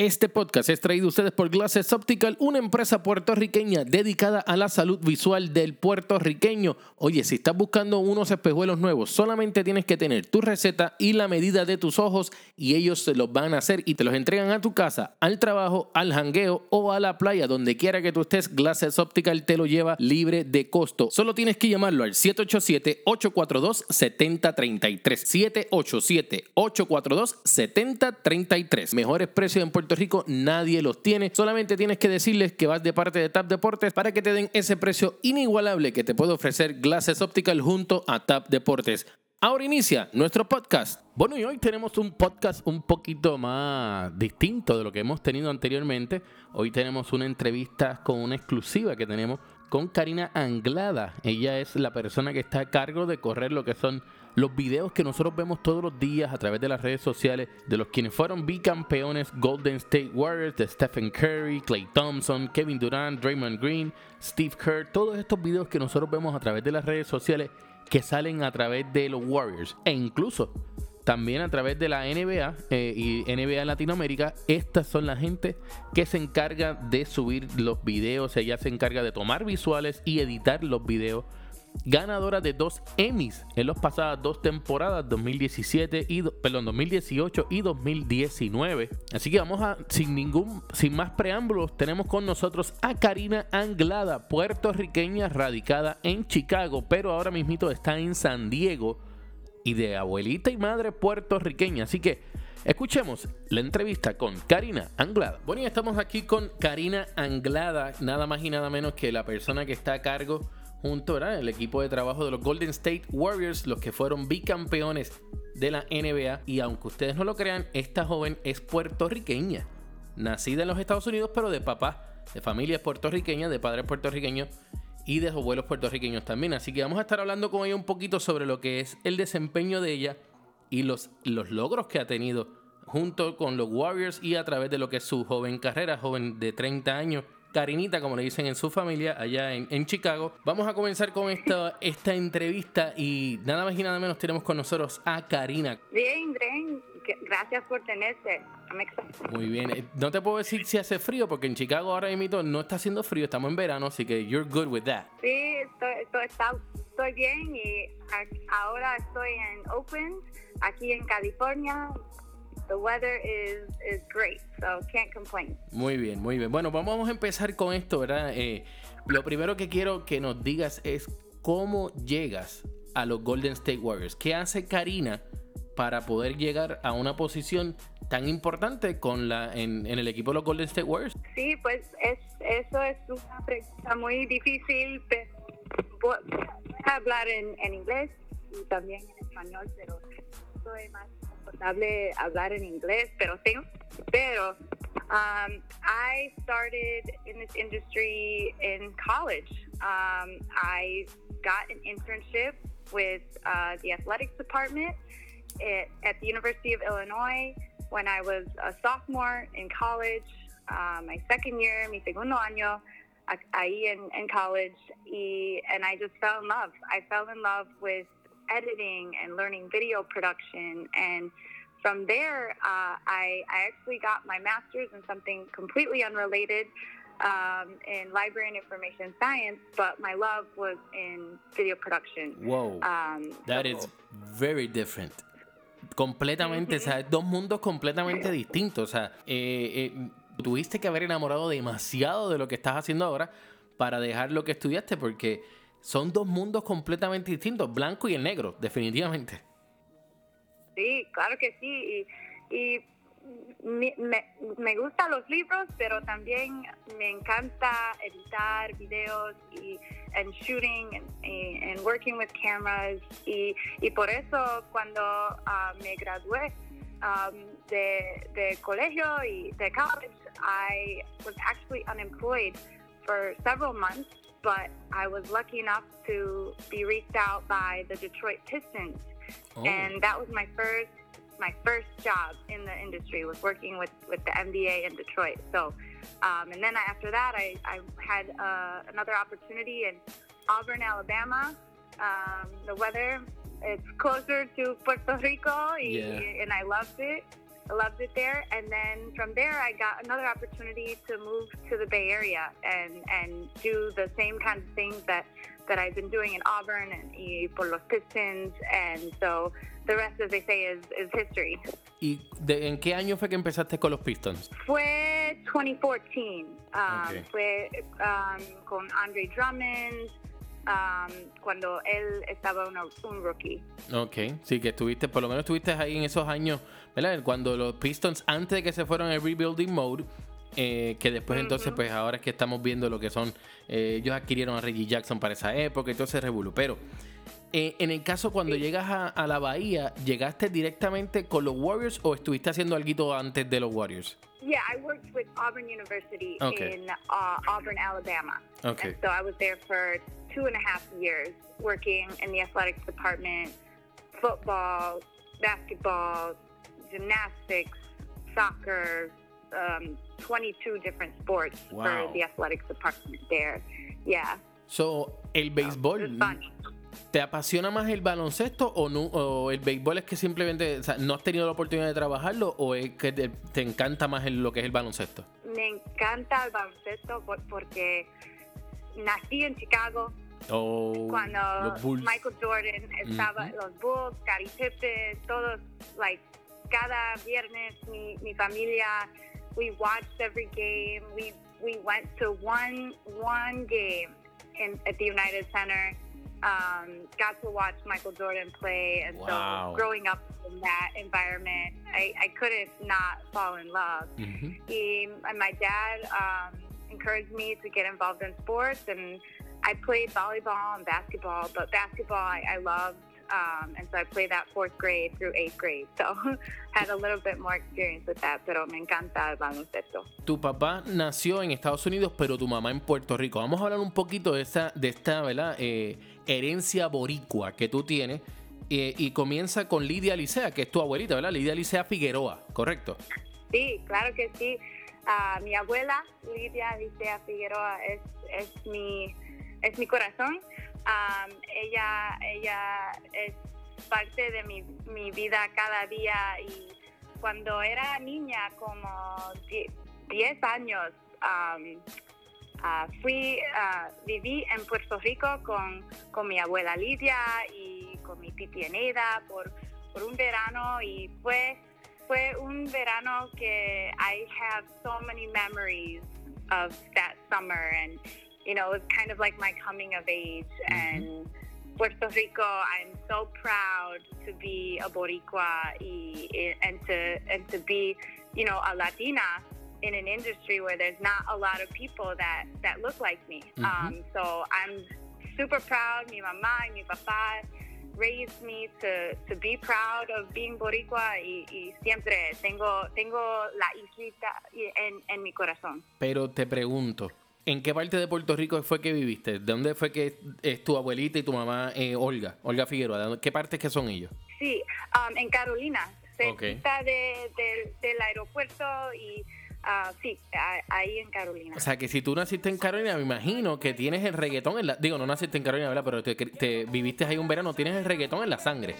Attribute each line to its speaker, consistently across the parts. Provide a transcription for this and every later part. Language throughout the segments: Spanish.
Speaker 1: Este podcast es traído a ustedes por Glasses Optical, una empresa puertorriqueña dedicada a la salud visual del puertorriqueño. Oye, si estás buscando unos espejuelos nuevos, solamente tienes que tener tu receta y la medida de tus ojos y ellos se los van a hacer y te los entregan a tu casa, al trabajo, al jangueo o a la playa, donde quiera que tú estés, Glasses Optical te lo lleva libre de costo. Solo tienes que llamarlo al 787-842-7033. 787-842-7033. Mejores precios en Puerto Rico nadie los tiene. Solamente tienes que decirles que vas de parte de TAP Deportes para que te den ese precio inigualable que te puede ofrecer Glasses Optical junto a TAP Deportes. Ahora inicia nuestro podcast. Bueno, y hoy tenemos un podcast un poquito más distinto de lo que hemos tenido anteriormente. Hoy tenemos una entrevista con una exclusiva que tenemos con Karina Anglada. Ella es la persona que está a cargo de correr lo que son los videos que nosotros vemos todos los días a través de las redes sociales de los quienes fueron bicampeones Golden State Warriors, de Stephen Curry, Clay Thompson, Kevin Durant, Draymond Green, Steve Kerr, todos estos videos que nosotros vemos a través de las redes sociales que salen a través de los Warriors e incluso también a través de la NBA eh, y NBA Latinoamérica, estas son la gente que se encarga de subir los videos, ella se encarga de tomar visuales y editar los videos ganadora de dos Emmys en las pasadas dos temporadas, 2017 y perdón, 2018 y 2019. Así que vamos a sin ningún sin más preámbulos, tenemos con nosotros a Karina Anglada, puertorriqueña radicada en Chicago, pero ahora mismito está en San Diego y de abuelita y madre puertorriqueña. Así que Escuchemos la entrevista con Karina Anglada. Bueno, y estamos aquí con Karina Anglada, nada más y nada menos que la persona que está a cargo junto al equipo de trabajo de los Golden State Warriors, los que fueron bicampeones de la NBA. Y aunque ustedes no lo crean, esta joven es puertorriqueña, nacida en los Estados Unidos, pero de papá, de familia puertorriqueña, de padres puertorriqueños y de abuelos puertorriqueños también. Así que vamos a estar hablando con ella un poquito sobre lo que es el desempeño de ella y los, los logros que ha tenido junto con los Warriors y a través de lo que es su joven carrera, joven de 30 años Karinita, como le dicen en su familia, allá en, Chicago. Vamos a comenzar con esta, esta entrevista y nada más y nada menos tenemos con nosotros a Karina.
Speaker 2: Bien, bien. Gracias por tenerte.
Speaker 1: Muy bien. Eh, no te puedo decir si hace frío, porque en Chicago ahora mismo no está haciendo frío, estamos en verano, así que you're good with that.
Speaker 2: Sí, estoy, estoy bien y ahora estoy en Oakland, aquí en California, The weather is, is great, so can't complain.
Speaker 1: Muy bien, muy bien. Bueno, vamos a empezar con esto, ¿verdad? Eh, lo primero que quiero que nos digas es cómo llegas a los Golden State Warriors. ¿Qué hace Karina para poder llegar a una posición tan importante con la en, el equipo de los Golden State Warriors?
Speaker 2: Sí, pues es, eso es una pregunta muy difícil. Voy a hablar en, en inglés y también en español, pero soy más hablar en inglés, pero tengo, pero um, I started in this industry in college. Um, I got an internship with uh, the athletics department at, at, the University of Illinois when I was a sophomore in college. Uh, my second year, mi segundo año, ahí in, in college, y, and I just fell in love. I fell in love with editing and learning video production. And from there, uh, I, I actually got my master's in something completely unrelated um, in library and information science, but my love was in video production.
Speaker 1: Whoa. Um, that so, is very different. Completamente, o sea, dos mundos completamente distintos. O sea, eh, eh, tuviste que haber enamorado demasiado de lo que estás haciendo ahora para dejar lo que estudiaste, porque son dos mundos completamente distintos, blanco y el negro, definitivamente.
Speaker 2: Sí, claro que sí. Y, me, me, gustan los libros, pero también me encanta editar videos y and shooting and, working with cameras. Y, y por eso cuando ah, me gradué um, de, de colegio y de college, I was actually unemployed for several months but I was lucky enough to be reached out by the Detroit Pistons, oh. and that was my first my first job in the industry was working with with the NBA in Detroit. So, um, and then after that, I I had uh, another opportunity in Auburn, Alabama. Um, the weather it's closer to Puerto Rico, yeah. and I loved it. Loved it there. And then from there, I got another opportunity to move to the Bay Area and, and do the same kind of things that, that I've been doing in Auburn and y por los Pistons. And so the rest, as they say, is, is history.
Speaker 1: ¿Y de, en qué año fue que empezaste con los Pistons?
Speaker 2: Fue 2014. Um,
Speaker 1: Okay.
Speaker 2: Fue um, con Andre Drummond. Um, cuando él estaba una- un rookie.
Speaker 1: Ok, sí, que estuviste, por lo menos estuviste ahí en esos años, ¿verdad? Cuando los Pistons, antes de que se fueron al rebuilding mode, eh, que después entonces, pues ahora es que estamos viendo lo que son, eh, ellos adquirieron a Reggie Jackson para esa época, entonces revolú. Pero eh, en el caso cuando llegas a, a la Bahía, ¿llegaste directamente con los Warriors o estuviste haciendo algo antes de los Warriors?
Speaker 2: Yeah, I worked with Auburn University
Speaker 1: Okay.
Speaker 2: in uh, Auburn, Alabama.
Speaker 1: Okay.
Speaker 2: And so I was there for two and a half years working in the athletics department, football, basketball, gymnastics, soccer, um, 22 different sports
Speaker 1: Wow.
Speaker 2: for the athletics department there. Yeah.
Speaker 1: So, el béisbol. ¿te apasiona más el baloncesto o, no, o el béisbol es que simplemente o sea, no has tenido la oportunidad de trabajarlo o es que te, te encanta más el- lo que es el baloncesto?
Speaker 2: Me encanta el baloncesto por- porque nací en Chicago,
Speaker 1: O
Speaker 2: cuando Michael Jordan estaba,
Speaker 1: Ujú.
Speaker 2: los Bulls, Gary Pippen, todos, like, cada viernes mi, mi familia, we watched every game. We we went to one one game in at the United Center. Um, got to watch Michael Jordan play, and
Speaker 1: Wow.
Speaker 2: so growing up in that environment, I, I couldn't not fall in love.
Speaker 1: Ujú.
Speaker 2: He, and my dad um, encouraged me to get involved in sports, and I played volleyball and basketball. But basketball, I, I loved, um, and so I played that fourth grade through eighth grade. So had a little bit more experience with that. Pero me encanta el baloncesto.
Speaker 1: Tu papá nació en Estados Unidos, pero tu mamá en Puerto Rico. Vamos a hablar un poquito de esta, de esta ¿verdad? Eh, herencia boricua que tú tienes. Eh, y comienza con Lidia Licea, que es tu abuelita, ¿verdad? Lidia Licea Figueroa, ¿correcto?
Speaker 2: Sí, claro que sí. Ah, mi abuela, Lidia Licea Figueroa, es, es, mi, es mi corazón. Am, ella, ella es parte de mi, mi vida cada día y cuando era niña, como die- 10 años, am, ah, fui, ah, viví en Puerto Rico con, con mi abuela Lidia y con mi titi por, por un verano y fue fue un verano que I have so many memories of that summer you know it was kind of like my coming of age and Puerto Rico I'm so proud to be a boricua y, and to and to be you know a Latina in an industry where there's not a lot of people that that look like me
Speaker 1: Mhm.
Speaker 2: um, so I'm super proud mi mamá y mi papá raised me to, to be proud of being boricua y, y siempre tengo, tengo la islita en, en mi corazón.
Speaker 1: Pero te pregunto, ¿en qué parte de Puerto Rico fue que viviste? ¿De dónde fue que es tu abuelita y tu mamá, eh, Olga, Olga Figueroa? ¿De dónde- ¿Qué partes que son ellos?
Speaker 2: Sí, um, en Carolina,
Speaker 1: Ok.
Speaker 2: cerquita de, de- del aeropuerto y ah, sí, a- ahí en Carolina.
Speaker 1: O sea, que si tú naciste en Carolina, me imagino que tienes el reggaetón en la... Digo, no naciste en Carolina, ¿verdad? Pero te, te viviste ahí un verano, tienes el reggaetón en la sangre.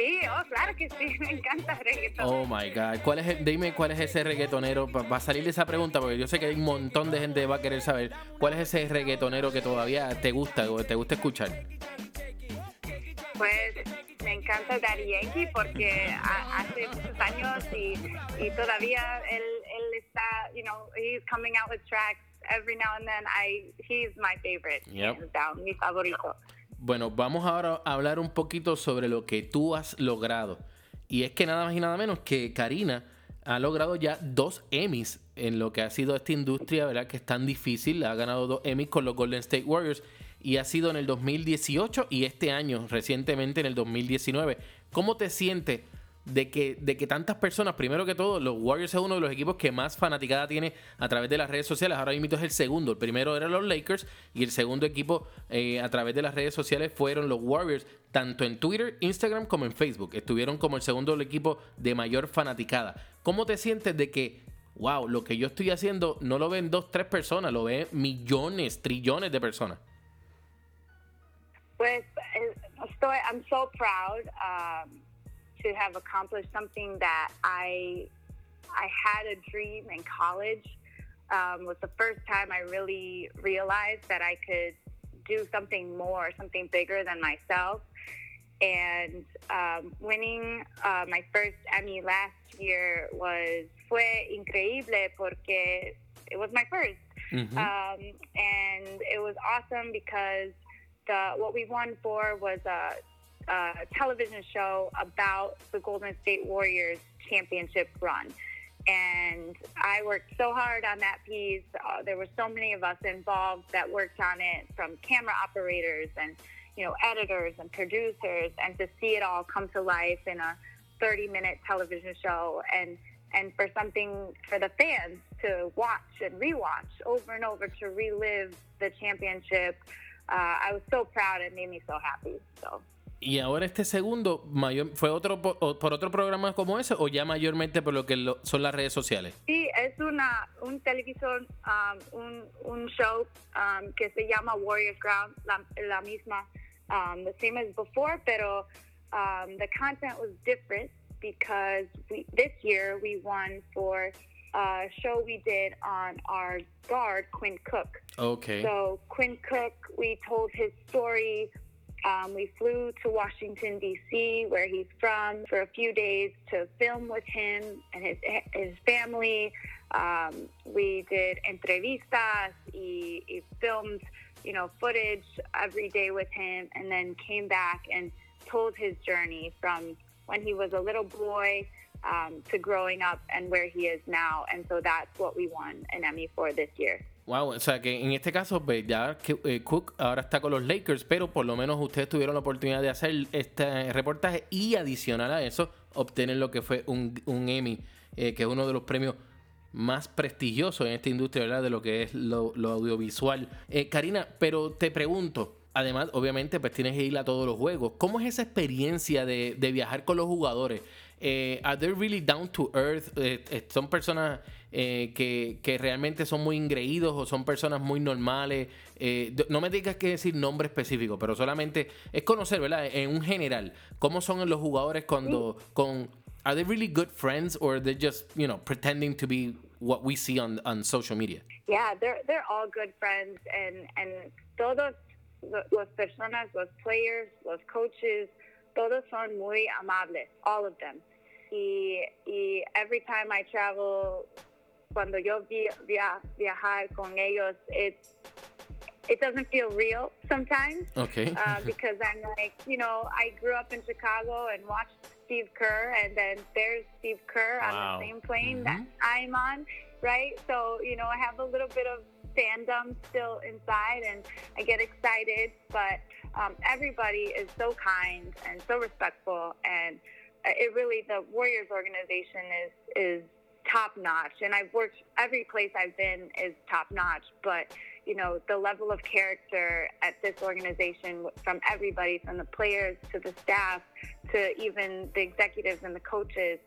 Speaker 2: Sí, oh, claro que sí, me encanta el reggaetón.
Speaker 1: Oh my God. ¿Cuál es el- dime cuál es ese reggaetonero. Va a salir de esa pregunta porque yo sé que hay un montón de gente que va a querer saber. ¿Cuál es ese reggaetonero que todavía te gusta o te gusta escuchar?
Speaker 2: Pues me encanta Daddy Yankee porque ha- hace muchos años y, y todavía él, él está, you know, he's coming out with tracks every now and then. I, he's my favorite,
Speaker 1: Yep.
Speaker 2: down, mi favorito.
Speaker 1: Bueno, vamos ahora a hablar un poquito sobre lo que tú has logrado. Y es que nada más y nada menos que Karina ha logrado ya dos Emmys en lo que ha sido esta industria, ¿verdad? Que es tan difícil. Ha ganado dos Emmys con los Golden State Warriors y ha sido en el 2018 y este año, recientemente en el 2019. ¿Cómo te sientes de que, de que tantas personas, primero que todo, los Warriors es uno de los equipos que más fanaticada tiene a través de las redes sociales. Ahora mismo es el segundo. El primero eran los Lakers y el segundo equipo eh, a través de las redes sociales fueron los Warriors, tanto en Twitter, Instagram como en Facebook. Estuvieron como el segundo equipo de mayor fanaticada. ¿Cómo te sientes de que, wow, lo que yo estoy haciendo no lo ven dos, tres personas, lo ven millones, trillones de personas?
Speaker 2: Pues eh, estoy, I'm so proud. Um, to have accomplished something that I I had a dream in college. Um, was the first time I really realized that I could do something more, something bigger than myself. And um, winning uh, my first Emmy last year was fue increíble porque it was my 1st
Speaker 1: Mhm.
Speaker 2: um, and it was awesome because the what we won for was a, a television show about the Golden State Warriors championship run. And I worked so hard on that piece. Uh, there were so many of us involved that worked on it, from camera operators and you know editors and producers, and to see it all come to life in a 30-minute television show, and and for something for the fans to watch and rewatch over and over to relive the championship. Uh, I was so proud. It made me so happy. So.
Speaker 1: Y ahora este segundo, mayor, ¿fue otro po- o- por otro programa como ese o ya mayormente por lo que lo- son las redes sociales?
Speaker 2: Sí, es una, un televisor, um, un, un show um, que se llama Warriors Ground, la, la misma, um, the same as before, pero um, the content was different because we, this year we won for a show we did on our guard, Quinn Cook.
Speaker 1: Ok.
Speaker 2: So Quinn Cook, we told his story. Um, we flew to Washington D.C., where he's from, for a few days to film with him and his his family. Um, we did entrevistas y filmed, you know, footage every day with him, and then came back and told his journey from when he was a little boy um, to growing up and where he is now. And so that's what we won an Emmy for this year.
Speaker 1: Wow, o sea que en este caso, pues, ya eh, Cook ahora está con los Lakers, pero por lo menos ustedes tuvieron la oportunidad de hacer este reportaje y adicional a eso, obtener lo que fue un, Emmy, eh, que es uno de los premios más prestigiosos en esta industria. De lo que es lo, audiovisual. Eh, Karina, pero te pregunto, además, obviamente, pues tienes que ir a todos los juegos. ¿Cómo es esa experiencia de viajar con los jugadores? Eh, ¿Are they really down to earth? Eh, eh, ¿Son personas eh, que, que realmente son muy ingreídos o son personas muy normales? Eh, no me digas que decir nombre específico, pero solamente es conocer, ¿verdad? En un general, ¿cómo son los jugadores cuando con... Are they really good friends or they're just, you know, pretending to be what we see on, on social media?
Speaker 2: Yeah, they're they're all good friends, and and todos lo- los personas, los players, los coaches, todos son muy amables, all of them. Y y every time I travel, cuando yo vi, via, viajar con ellos, it it doesn't feel real sometimes
Speaker 1: Okay.
Speaker 2: uh, because I'm like, you know, I grew up in Chicago and watched Steve Kerr, and then there's Steve Kerr on the same plane
Speaker 1: Mhm.
Speaker 2: that I'm on, right? So, you know, I have a little bit of fandom still inside, and I get excited, but um, everybody is so kind and so respectful, and it really, the Warriors organization is is top notch, and I've worked every place I've been is top notch, but you know the level of character at this organization from everybody from the players to the staff to even the executives and the coaches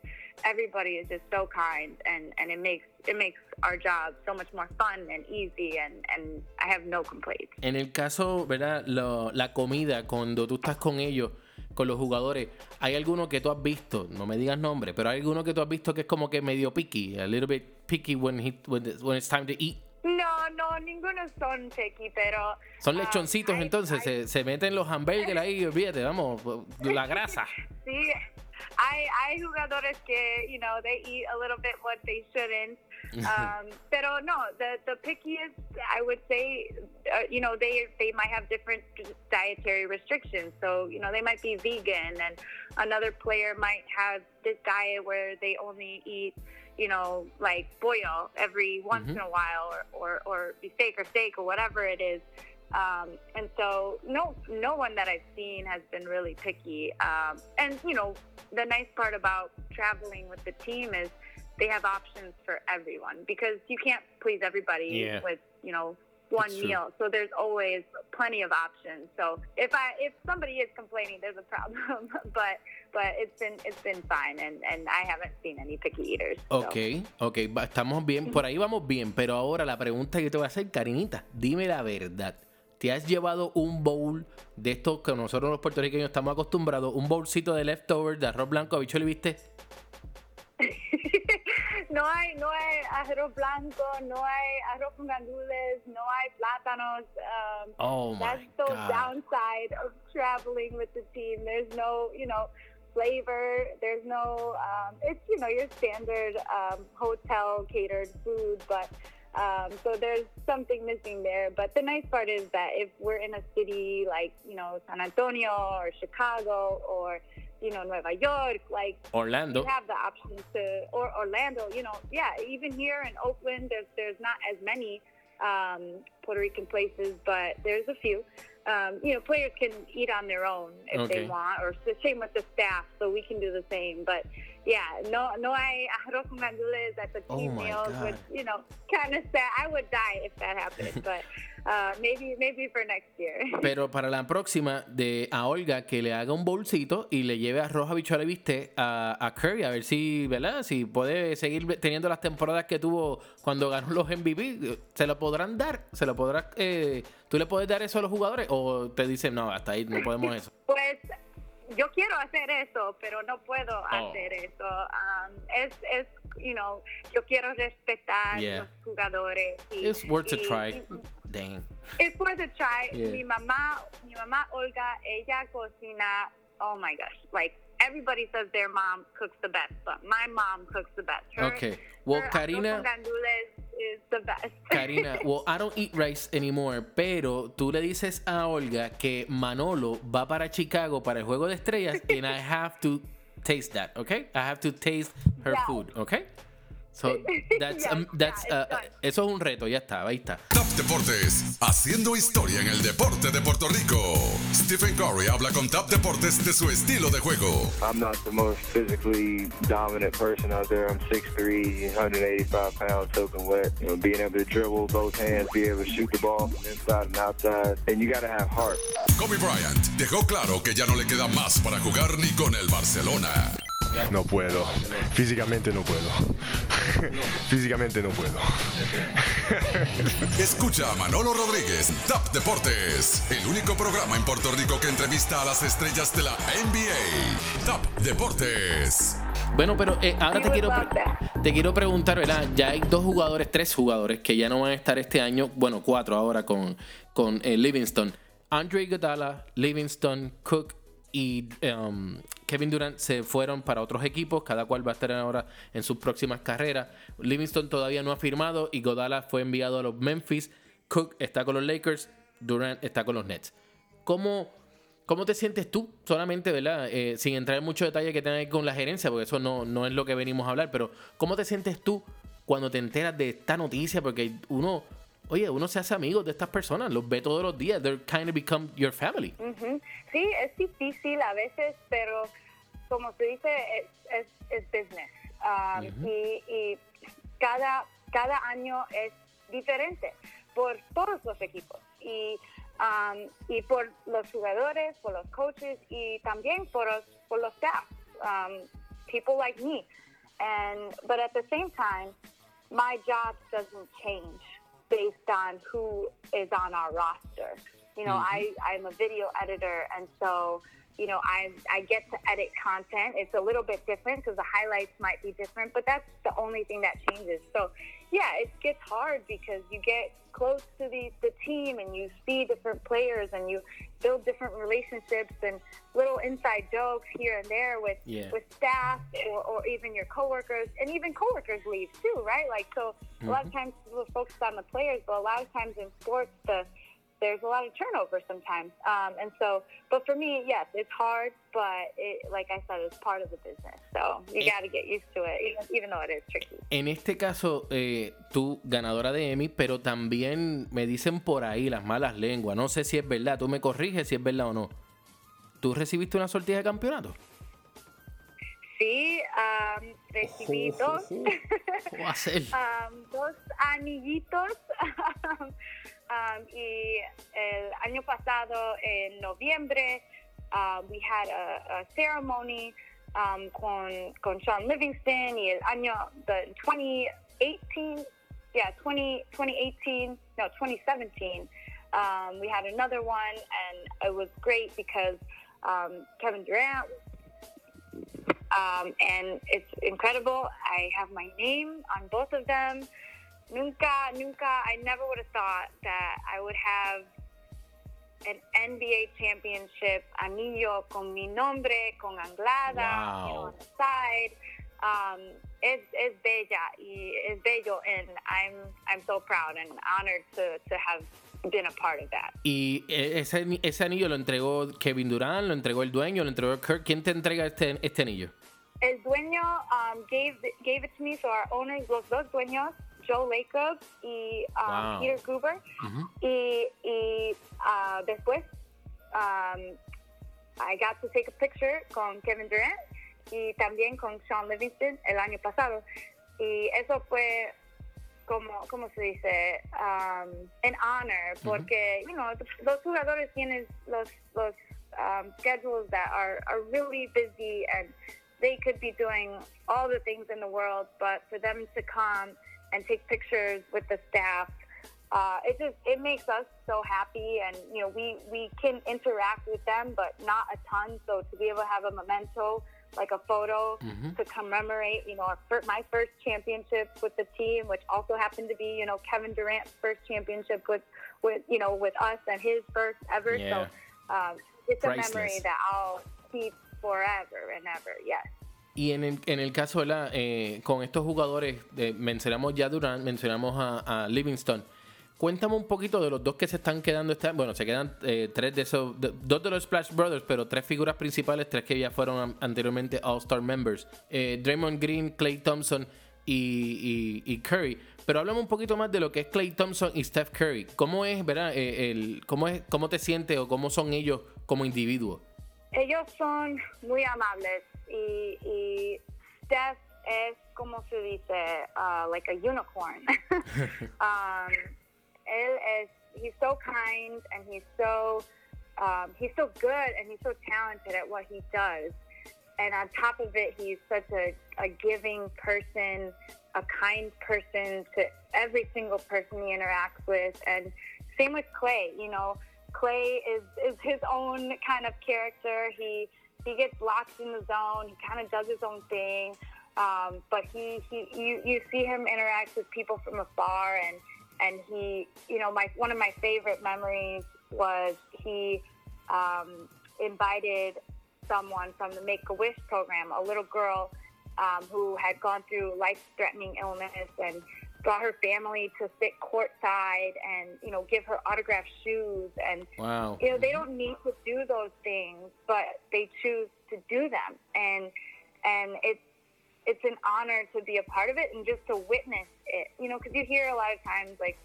Speaker 2: everybody is just so kind. And and it makes it makes our job so much more fun and easy. And and I have no complaints.
Speaker 1: En el caso, ¿verdad? Lo- la comida, cuando tú estás con ellos, con los jugadores, ¿hay alguno que tú has visto? No me digas nombre, pero hay alguno que tú has visto que es como que medio picky, a little bit picky when, he, when, when it's time to eat.
Speaker 2: no no ninguno son picky pero
Speaker 1: Son
Speaker 2: um,
Speaker 1: lechoncitos
Speaker 2: I-
Speaker 1: entonces,
Speaker 2: I-
Speaker 1: se, se meten los hamburgers ahí, olvídate, vamos, la grasa.
Speaker 2: Sí, hay, hay jugadores que, you know, they eat a little bit what they shouldn't. Um, pero no, the, the pickiest, I would say, uh, you know, they, they might have different dietary restrictions. So, you know, they might be vegan and another player might have this diet where they only eat, you know, like pollo every once in a while or, or, or steak or steak or whatever it is. Um, and so no no one that I've seen has been really picky. Um, and you know the nice part about traveling with the team is they have options for everyone because you can't please everybody
Speaker 1: Yeah.
Speaker 2: with you know one
Speaker 1: That's true.
Speaker 2: meal. So there's always plenty of options. So if I if somebody is complaining, there's a problem. but but it's been it's been fine, and and I haven't seen any picky eaters. so.
Speaker 1: Ok, ok, va- estamos bien, por ahí vamos bien, pero ahora la pregunta que te voy a hacer, Karinita, dime la verdad. te has llevado un bowl de estos que nosotros los puertorriqueños estamos acostumbrados, un bowlcito de leftover de arroz blanco, habichuelo y viste?
Speaker 2: No hay, no hay arroz blanco, no hay arroz con gandules, no hay plátanos. Um,
Speaker 1: oh my
Speaker 2: that's the
Speaker 1: God.
Speaker 2: downside of traveling with the team. There's no, you know, flavor. There's no, um, it's you know your standard um, hotel catered food, but um, so there's something missing there. But the nice part is that if we're in a city like you know San Antonio or Chicago or you know Nueva York, like
Speaker 1: Orlando.
Speaker 2: you have the option to or Orlando, you know, yeah, even here in Oakland, there's there's not as many um, Puerto Rican places, but there's a few. Um, you know, players can eat on their own if
Speaker 1: Okay.
Speaker 2: they want, or the same with the staff, so we can do the same. But yeah, no, no hay arroz con gandules at the
Speaker 1: Oh
Speaker 2: team
Speaker 1: my
Speaker 2: meals,
Speaker 1: God.
Speaker 2: which you know, kind of sad. I would die if that happened, but uh, maybe maybe for next year.
Speaker 1: Pero para la próxima, de a Olga que le haga un bolsito y le lleve arroz, habichuela y viste a, a Curry, a ver si, ¿verdad? Si puede seguir teniendo las temporadas que tuvo cuando ganó los MVP. ¿Se lo podrán dar? ¿Se lo podrás, eh, ¿Tú le puedes dar eso a los jugadores? ¿O te dicen, no, hasta ahí no podemos eso?
Speaker 2: Pues yo quiero hacer eso, pero no puedo
Speaker 1: Oh.
Speaker 2: hacer eso. Um, es, es, you know, yo quiero respetar
Speaker 1: Yeah.
Speaker 2: los jugadores. y-
Speaker 1: It's worth a
Speaker 2: y-
Speaker 1: try.
Speaker 2: y-
Speaker 1: Dang.
Speaker 2: It's worth a try.
Speaker 1: Yeah.
Speaker 2: Mi mamá, mi mamá Olga, ella cocina. Oh my gosh, like everybody says their mom cooks the best, but my mom cooks the best. Her,
Speaker 1: Okay. Well,
Speaker 2: her
Speaker 1: Karina-
Speaker 2: con gandules is the best.
Speaker 1: Karina, well, I don't eat rice anymore, pero tú le dices a Olga que Manolo va para Chicago para el juego de estrellas and I have to taste that, okay? I have to taste her
Speaker 2: Yeah.
Speaker 1: food, okay? So that's
Speaker 2: Yeah,
Speaker 1: um, that's
Speaker 2: yeah,
Speaker 1: uh,
Speaker 2: done.
Speaker 1: eso es un reto, ya está, ahí está.
Speaker 3: Top Deportes, haciendo historia en el deporte de Puerto Rico. Stephen Curry habla con Top Deportes de su estilo de juego.
Speaker 4: I'm not the most physically dominant person out there. I'm 6'3", 185 pounds, soaking wet. You know, being able to dribble both hands, be able to shoot the ball from inside and outside. And you got to have heart.
Speaker 3: Kobe Bryant dejó claro que ya no le queda más para jugar ni con el Barcelona.
Speaker 5: No puedo. Físicamente no puedo. Físicamente no puedo.
Speaker 3: Escucha a Manolo Rodríguez, Top Deportes, el único programa en Puerto Rico que entrevista a las estrellas de la NBA. Top Deportes.
Speaker 1: Bueno, pero eh, ahora te quiero, te quiero preguntar, ¿verdad? Ya hay dos jugadores, tres jugadores que ya no van a estar este año, bueno, cuatro ahora con, con eh, Livingston. Andre Iguodala, Livingston, Cook y um, Kevin Durant se fueron para otros equipos, cada cual va a estar ahora en sus próximas carreras. Livingston todavía no ha firmado y Godala fue enviado a los Memphis. Cook está con los Lakers, Durant está con los Nets. ¿Cómo, cómo te sientes tú? Solamente, ¿verdad? Eh, sin entrar en mucho detalle que tenga que ver con la gerencia, porque eso no, no es lo que venimos a hablar, pero ¿cómo te sientes tú cuando te enteras de esta noticia? Porque uno, oye, uno se hace amigos de estas personas, los ve todos los días, they're kind of become your family.
Speaker 2: Ujú. Sí, es difícil a veces, pero como se dice, es, es, es business. Um, y, y cada, cada año es diferente por todos los equipos. Y, um, y por los jugadores, por los coaches y también por los, por los staff, um, people like me. And, but at the same time, my job doesn't change based on who is on our roster. You know, mm-hmm. I, I'm a video editor, and so, you know, I, I get to edit content. It's a little bit different because the highlights might be different, but that's the only thing that changes. So, yeah, it gets hard because you get close to the, the team and you see different players and you build different relationships and little inside jokes here and there with,
Speaker 1: Yeah.
Speaker 2: with staff or, or even your coworkers and even coworkers leave too, right? Like so a lot of mm-hmm. times people focus on the players, but a lot of times in sports the there's a lot of turnover sometimes. Um, and so but for me, yes, it's hard, but it, like I said, it's part of the business. So you
Speaker 1: Eh.
Speaker 2: got to get used to it, even, even though it is tricky.
Speaker 1: En este caso, eh, tú, ganadora de Emmy, pero también me dicen por ahí las malas lenguas. No sé si es verdad, tú me corriges si es verdad o no. ¿Tú recibiste una sortija de campeonato?
Speaker 2: Sí, um, recibí dos.
Speaker 1: ¿Cómo va a ser?
Speaker 2: um, dos anillitos. um, y el año pasado, en noviembre, um, we had a, a ceremony um, con, con Sean Livingston y el año, the 2018, yeah, 20, 2018, no, 2017, um, we had another one, and it was great because um, Kevin Durant, um, and it's incredible. I have my name on both of them. Nunca, nunca, I never would have thought that I would have an NBA championship anillo con mi nombre, con Anglada,
Speaker 1: Wow.
Speaker 2: you know, on the side. Um, es, es bella y es bello, and I'm I'm so proud and honored to, to have been a part of that.
Speaker 1: Y eh, ese, ese anillo lo entregó Kevin Durant, lo entregó el dueño, lo entregó Kirk. ¿Quién te entrega este, este anillo?
Speaker 2: El dueño um, gave gave it to me, so our owners, los dos dueños, Joe Lacob y um,
Speaker 1: Wow.
Speaker 2: Peter Gruber. Y, y uh, después, um, I got to take a picture con Kevin Durant y también con Sean Livingston el año pasado. Y eso fue como, ¿cómo se dice? Um, an honor, porque, you know, los jugadores tienen los, los um, schedules that are, are really busy and they could be doing all the things in the world, but for them to come and take pictures with the staff, uh, it just it makes us so happy, and you know we we can interact with them, but not a ton. So to be able to have a memento, like a photo, to commemorate, you know, my first championship with the team, which also happened to be, you know, Kevin Durant's first championship with with you know with us and his first ever.
Speaker 1: Yeah.
Speaker 2: So um, it's a memory that I'll keep forever and ever. Yes.
Speaker 1: Y en el, caso, ¿verdad? Eh, con estos jugadores, eh, mencionamos ya Durant, mencionamos a, a Livingston. Cuéntame un poquito de los dos que se están quedando. Bueno, se quedan eh, tres de esos, dos de los Splash Brothers, pero tres figuras principales, tres que ya fueron an- anteriormente All-Star members. Eh, Draymond Green, Clay Thompson y Curry. Pero háblame un poquito más de lo que es Clay Thompson y Steph Curry. ¿Cómo es, verdad? Eh, el, cómo, es, ¿Cómo te sientes o cómo son ellos como individuos?
Speaker 2: Ellos son muy amables y, y Steph es como se dice, uh, like a unicorn. um, él es, he's so kind and he's so, um, he's so good and he's so talented at what he does. And on top of it, he's such a, a giving person, a kind person to every single person he interacts with. And same with Clay, you know, Clay is, is his own kind of character. He he gets locked in the zone. He kind of does his own thing, um, but he, he you, you see him interact with people from afar, and and he you know my one of my favorite memories was he um, invited someone from the Make a Wish program, a little girl um, who had gone through life-threatening illness and brought her family to sit courtside and you know give her autographed shoes and
Speaker 1: Wow.
Speaker 2: you know they don't need to do those things but they choose to do them and and it's it's an honor to be a part of it and just to witness it you know because you hear a lot of times like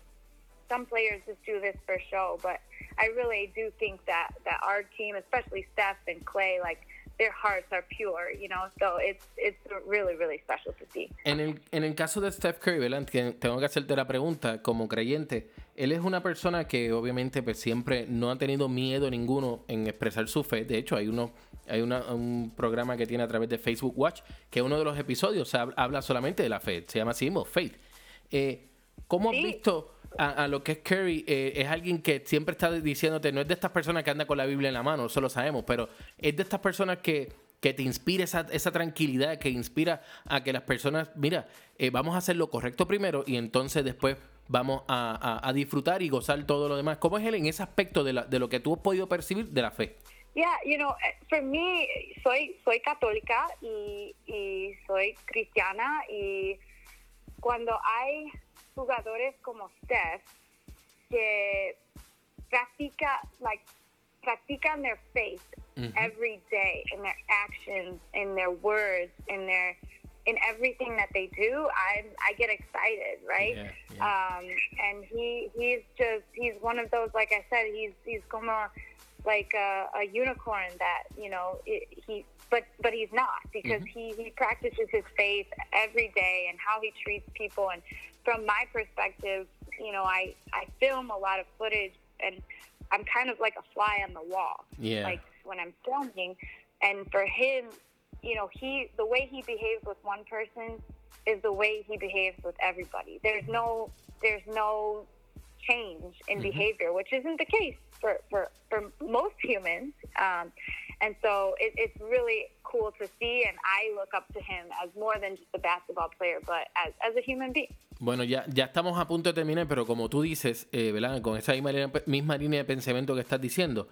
Speaker 2: some players just do this for show but i really do think that that our team especially steph and clay like their hearts are pure you know so it's it's really really special to see
Speaker 1: En el, en el caso de Steph Curry, ¿verdad? Tengo que hacerte la pregunta, como creyente, él es una persona que obviamente pues, siempre no ha tenido miedo ninguno en expresar su fe. De hecho, hay uno hay una- un programa que tiene a través de Facebook Watch, que uno de los episodios hab- habla solamente de la fe. Se llama así mismo, Faith. Eh, ¿Cómo has
Speaker 2: Sí.
Speaker 1: visto a, a lo que es Curry? Eh, es alguien que siempre está diciéndote, no es de estas personas que anda con la Biblia en la mano, eso lo sabemos, pero es de estas personas que, que te inspira esa, esa tranquilidad, que inspira a que las personas, mira, eh, vamos a hacer lo correcto primero y entonces después vamos a, a- a disfrutar y gozar todo lo demás. ¿Cómo es él en ese aspecto de, la- de lo que tú has podido percibir de la fe?
Speaker 2: Yeah, you know, eh, for me, soy soy católica y, y soy cristiana y cuando hay jugadores como Steph que practica like practican their faith every day in their actions, in their words, in their in everything that they do, I I get excited, right?
Speaker 1: Yeah, yeah.
Speaker 2: Um, and he he's just he's one of those like I said he's he's como like a, a unicorn that you know it, he but but he's not because he he practices his faith every day and how he treats people. And from my perspective you know I I film a lot of footage and I'm kind of like a fly on the wall
Speaker 1: Yeah.
Speaker 2: like when I'm filming. And for him you know he the way he behaves with one person is the way he behaves with everybody. There's no there's no change in behavior, which isn't the case for, for, for most humans. Um, and so it, it's really cool to see, and I look up to him as more than just a basketball player, but as, as a human being.
Speaker 1: Bueno, ya, ya estamos a punto de terminar, pero como tú dices, eh, ¿verdad? Con esa misma línea, misma línea de pensamiento que estás diciendo,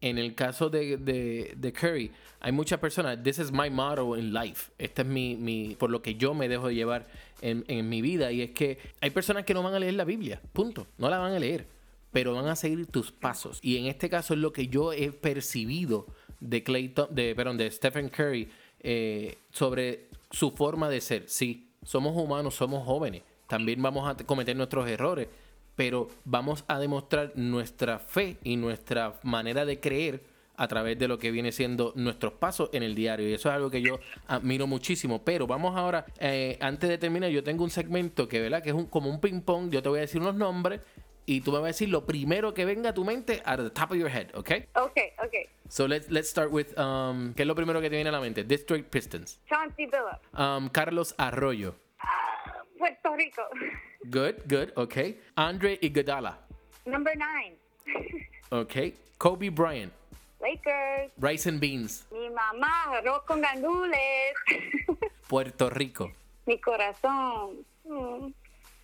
Speaker 1: en el caso de, de, de Curry, hay muchas personas, this is my motto in life, este es mi, mi por lo que yo me dejo de llevar en, en mi vida, y es que hay personas que no van a leer la Biblia, punto, no la van a leer, pero van a seguir tus pasos. Y en este caso es lo que yo he percibido de Clay, de, perdón, de Stephen Curry eh, sobre su forma de ser. Sí, somos humanos, somos jóvenes, también vamos a cometer nuestros errores, pero vamos a demostrar nuestra fe y nuestra manera de creer a través de lo que viene siendo nuestros pasos en el diario. Y eso es algo que yo admiro muchísimo. Pero vamos ahora, eh, antes de terminar, yo tengo un segmento que, ¿verdad? Que es un, como un ping-pong. Yo te voy a decir unos nombres y tú me vas a decir lo primero que venga a tu mente at the top of your head, ¿ok?
Speaker 2: Okay, okay.
Speaker 1: So let's, let's start with, um, ¿qué es lo primero que te viene a la mente? District Pistons.
Speaker 2: Chauncey Billups,
Speaker 1: Um, Carlos Arroyo.
Speaker 2: uh, Puerto Rico.
Speaker 1: Good, good, ok. Andre Iguodala.
Speaker 2: Number nine,
Speaker 1: Ok. Kobe Bryant.
Speaker 2: Lakers.
Speaker 1: Rice and Beans.
Speaker 2: Mi mamá, arroz con gandules.
Speaker 1: Puerto Rico.
Speaker 2: Mi corazón. Mm.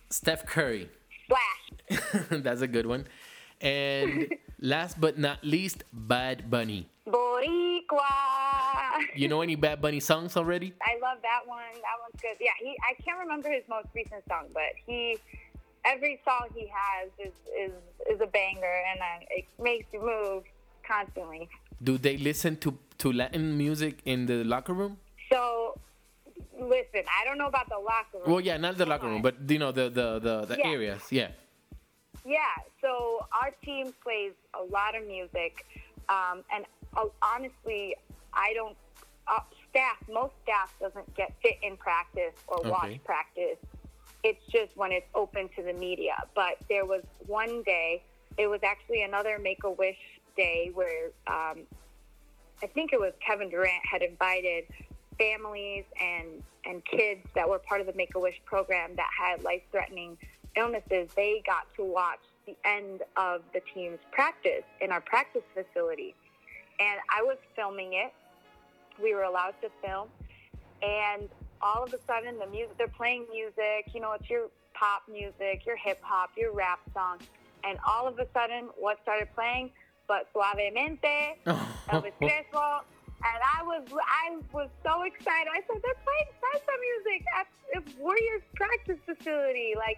Speaker 1: Steph Curry.
Speaker 2: Splash.
Speaker 1: That's a good one. And last but not least, Bad Bunny.
Speaker 2: Boricua.
Speaker 1: You know any Bad Bunny songs already?
Speaker 2: I love that one. That one's good. Yeah, he. I can't remember his most recent song, but he. Every song he has is is, is a banger, and uh, it makes you move constantly.
Speaker 1: Do they listen to, to Latin music in the locker room?
Speaker 2: So, listen, I don't know about the locker room.
Speaker 1: Well, yeah, not the locker room, but you know the the the, the
Speaker 2: Yeah.
Speaker 1: areas. Yeah.
Speaker 2: Yeah, so our team plays a lot of music, um, and uh, honestly, I don't. Uh, staff, most staff doesn't get fit in practice or watch practice. It's just when it's open to the media. But there was one day, it was actually another Make a Wish day where um, I think it was Kevin Durant had invited families and and kids that were part of the Make a Wish program that had life threatening illnesses. They got to watch the end of the team's practice in our practice facility, and I was filming it. We were allowed to film, and all of a sudden the music they're playing music. You know, it's your pop music, your hip hop, your rap song, and all of a sudden, what started playing? But suavemente, Elvis Crespo, and I was I was so excited. I said they're playing salsa music at the Warriors practice facility. Like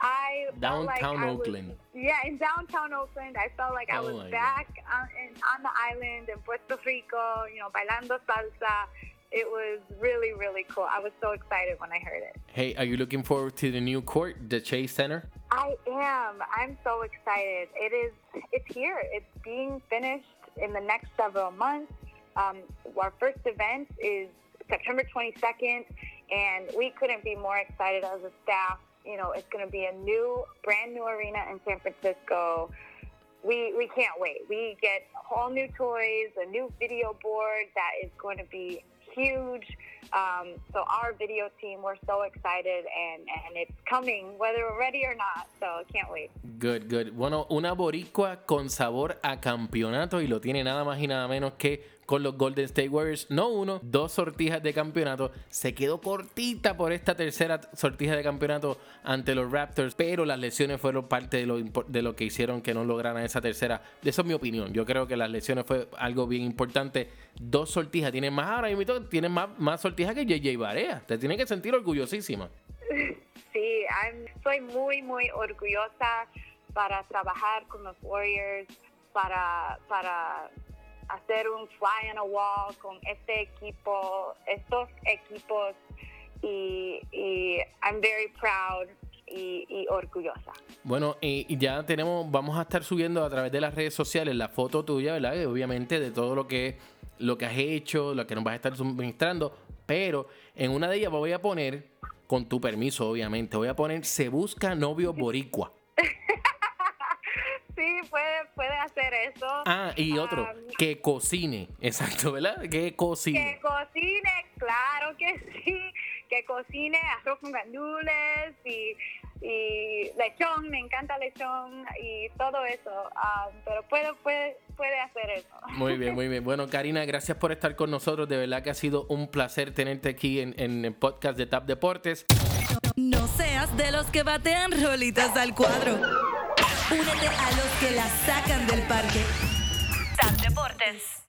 Speaker 2: I felt like
Speaker 1: Downtown
Speaker 2: I was- yeah, in downtown Oakland, I felt like I
Speaker 1: Oh
Speaker 2: was back on, in, on the island in Puerto Rico. You know, bailando salsa. It was really really cool. I was so excited when I heard it.
Speaker 1: Hey, are you looking forward to the new court, the Chase Center?
Speaker 2: I am. I'm so excited. It is. It's here. It's being finished in the next several months. Um, our first event is September 22nd, and we couldn't be more excited as a staff. You know, it's going to be a new, brand new arena in San Francisco. We we can't wait. We get all new toys, a new video board that is going to be huge. Um, so our video team, we're so excited, and and it's coming whether we're ready or not. So I can't wait.
Speaker 1: Good, good. Bueno, una boricua con sabor a campeonato y lo tiene nada más y nada menos que con los Golden State Warriors. No uno, dos sortijas de campeonato. Se quedó cortita por esta tercera sortija de campeonato ante los Raptors, pero las lesiones fueron parte de lo, de lo que hicieron que no lograran esa tercera. Eso es mi opinión. Yo creo que las lesiones fue algo bien importante. Dos sortijas. Tienen más ahora mismo, tienen más, más sortijas que JJ Barea. Te tiene que sentir orgullosísima.
Speaker 2: Sí, I'm, soy muy, muy orgullosa para trabajar con los Warriors, para, para hacer un fly on a wall con este equipo, estos equipos, y, I'm very proud y, orgullosa.
Speaker 1: Bueno, y y ya tenemos, vamos a estar subiendo a través de las redes sociales la foto tuya, ¿verdad? Y obviamente de todo lo que, lo que has hecho, lo que nos vas a estar suministrando. Pero en una de ellas voy a poner, con tu permiso, obviamente, voy a poner Se busca novio boricua.
Speaker 2: Puede, hacer eso.
Speaker 1: Ah, y otro,
Speaker 2: Um,
Speaker 1: que cocine. Exacto, ¿verdad? Que
Speaker 2: Que
Speaker 1: cocine.
Speaker 2: cocine, claro que sí. Que cocine arroz con gandules y y lechón, me encanta lechón y todo eso, ah, pero puede, puede, puede hacer eso.
Speaker 1: Muy bien, muy bien. Bueno, Karina, gracias por estar con nosotros. De verdad que ha sido un placer tenerte aquí en, en el podcast de TAP Deportes.
Speaker 6: No seas de los que batean rolitas al cuadro. Únete a los que la sacan del parque. TAP Deportes.